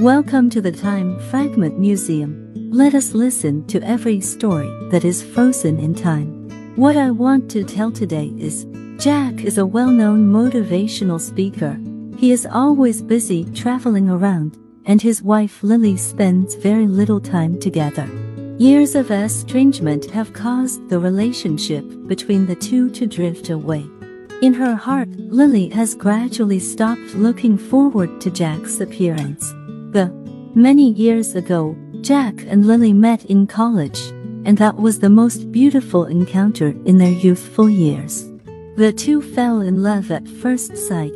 Welcome to the Time Fragment Museum. Let us listen to every story that is frozen in time. What I want to tell today is Jack is a well known motivational speaker. He is always busy traveling around, and his wife Lily spends very little time together. Years of estrangement have caused the relationship between the two to drift away. In her heart, Lily has gradually stopped looking forward to Jack's appearance. The many years ago, Jack and Lily met in college, and that was the most beautiful encounter in their youthful years. The two fell in love at first sight.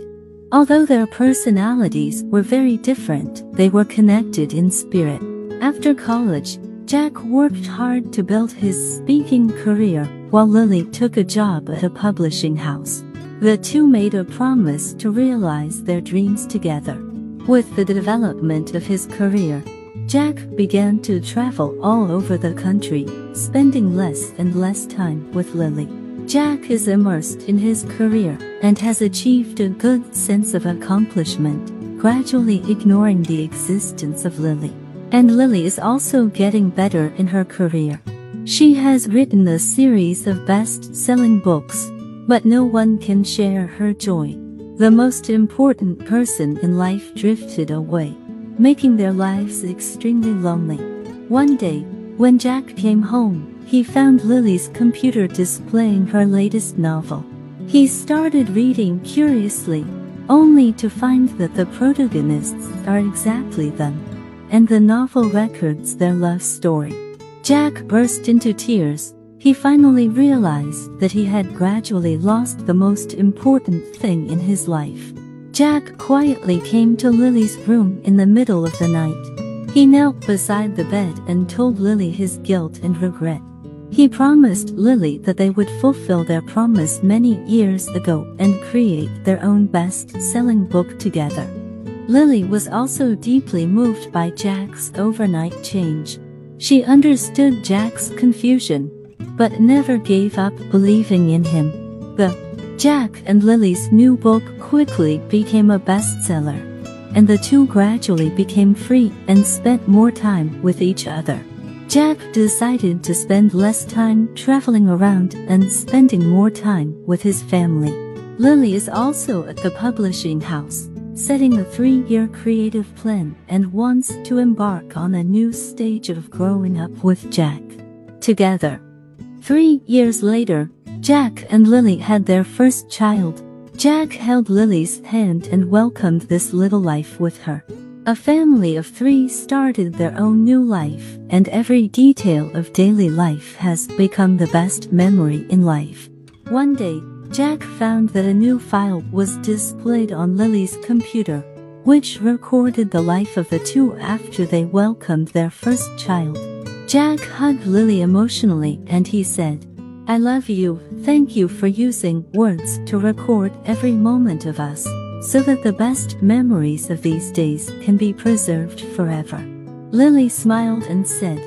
Although their personalities were very different, they were connected in spirit. After college, Jack worked hard to build his speaking career, while Lily took a job at a publishing house. The two made a promise to realize their dreams together. With the development of his career, Jack began to travel all over the country, spending less and less time with Lily. Jack is immersed in his career and has achieved a good sense of accomplishment, gradually ignoring the existence of Lily. And Lily is also getting better in her career. She has written a series of best-selling books, but no one can share her joy. The most important person in life drifted away, making their lives extremely lonely. One day, when Jack came home, he found Lily's computer displaying her latest novel. He started reading curiously, only to find that the protagonists are exactly them and the novel records their love story. Jack burst into tears. He finally realized that he had gradually lost the most important thing in his life. Jack quietly came to Lily's room in the middle of the night. He knelt beside the bed and told Lily his guilt and regret. He promised Lily that they would fulfill their promise many years ago and create their own best-selling book together. Lily was also deeply moved by Jack's overnight change. She understood Jack's confusion, but never gave up believing in him. The Jack and Lily's new book quickly became a bestseller, and the two gradually became free and spent more time with each other. Jack decided to spend less time traveling around and spending more time with his family. Lily is also at the publishing house setting a three-year creative plan and wants to embark on a new stage of growing up with Jack. Together. Three years later, Jack and Lily had their first child. Jack held Lily's hand and welcomed this little life with her. A family of three started their own new life, and every detail of daily life has become the best memory in life. One day, Jack found that a new file was displayed on Lily's computer, which recorded the life of the two after they welcomed their first child. Jack hugged Lily emotionally and he said, I love you, thank you for using words to record every moment of us, so that the best memories of these days can be preserved forever. Lily smiled and said,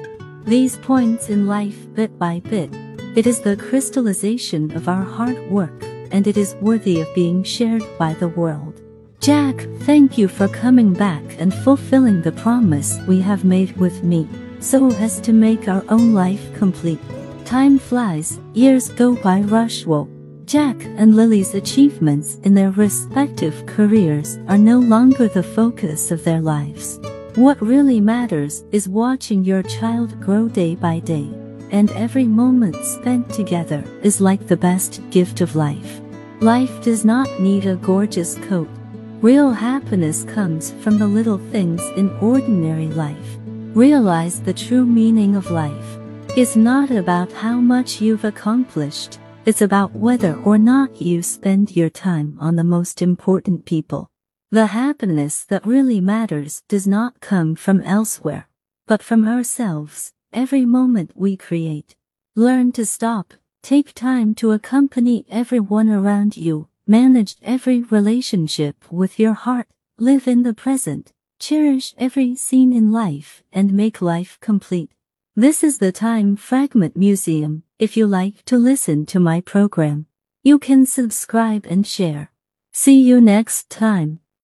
These points in life bit by bit it is the crystallization of our hard work, and it is worthy of being shared by the world. Jack, thank you for coming back and fulfilling the promise we have made with me, so as to make our own life complete. Time flies, years go by rush woe. Jack and Lily's achievements in their respective careers are no longer the focus of their lives. What really matters is watching your child grow day by day and every moment spent together is like the best gift of life. Life does not need a gorgeous coat. Real happiness comes from the little things in ordinary life. Realize the true meaning of life is not about how much you've accomplished, it's about whether or not you spend your time on the most important people. The happiness that really matters does not come from elsewhere, but from ourselves every moment we create. Learn to stop, take time to accompany everyone around you, manage every relationship with your heart, live in the present, cherish every scene in life, and make life complete. This is the Time Fragment Museum. If you like to listen to my program, you can subscribe and share. See you next time.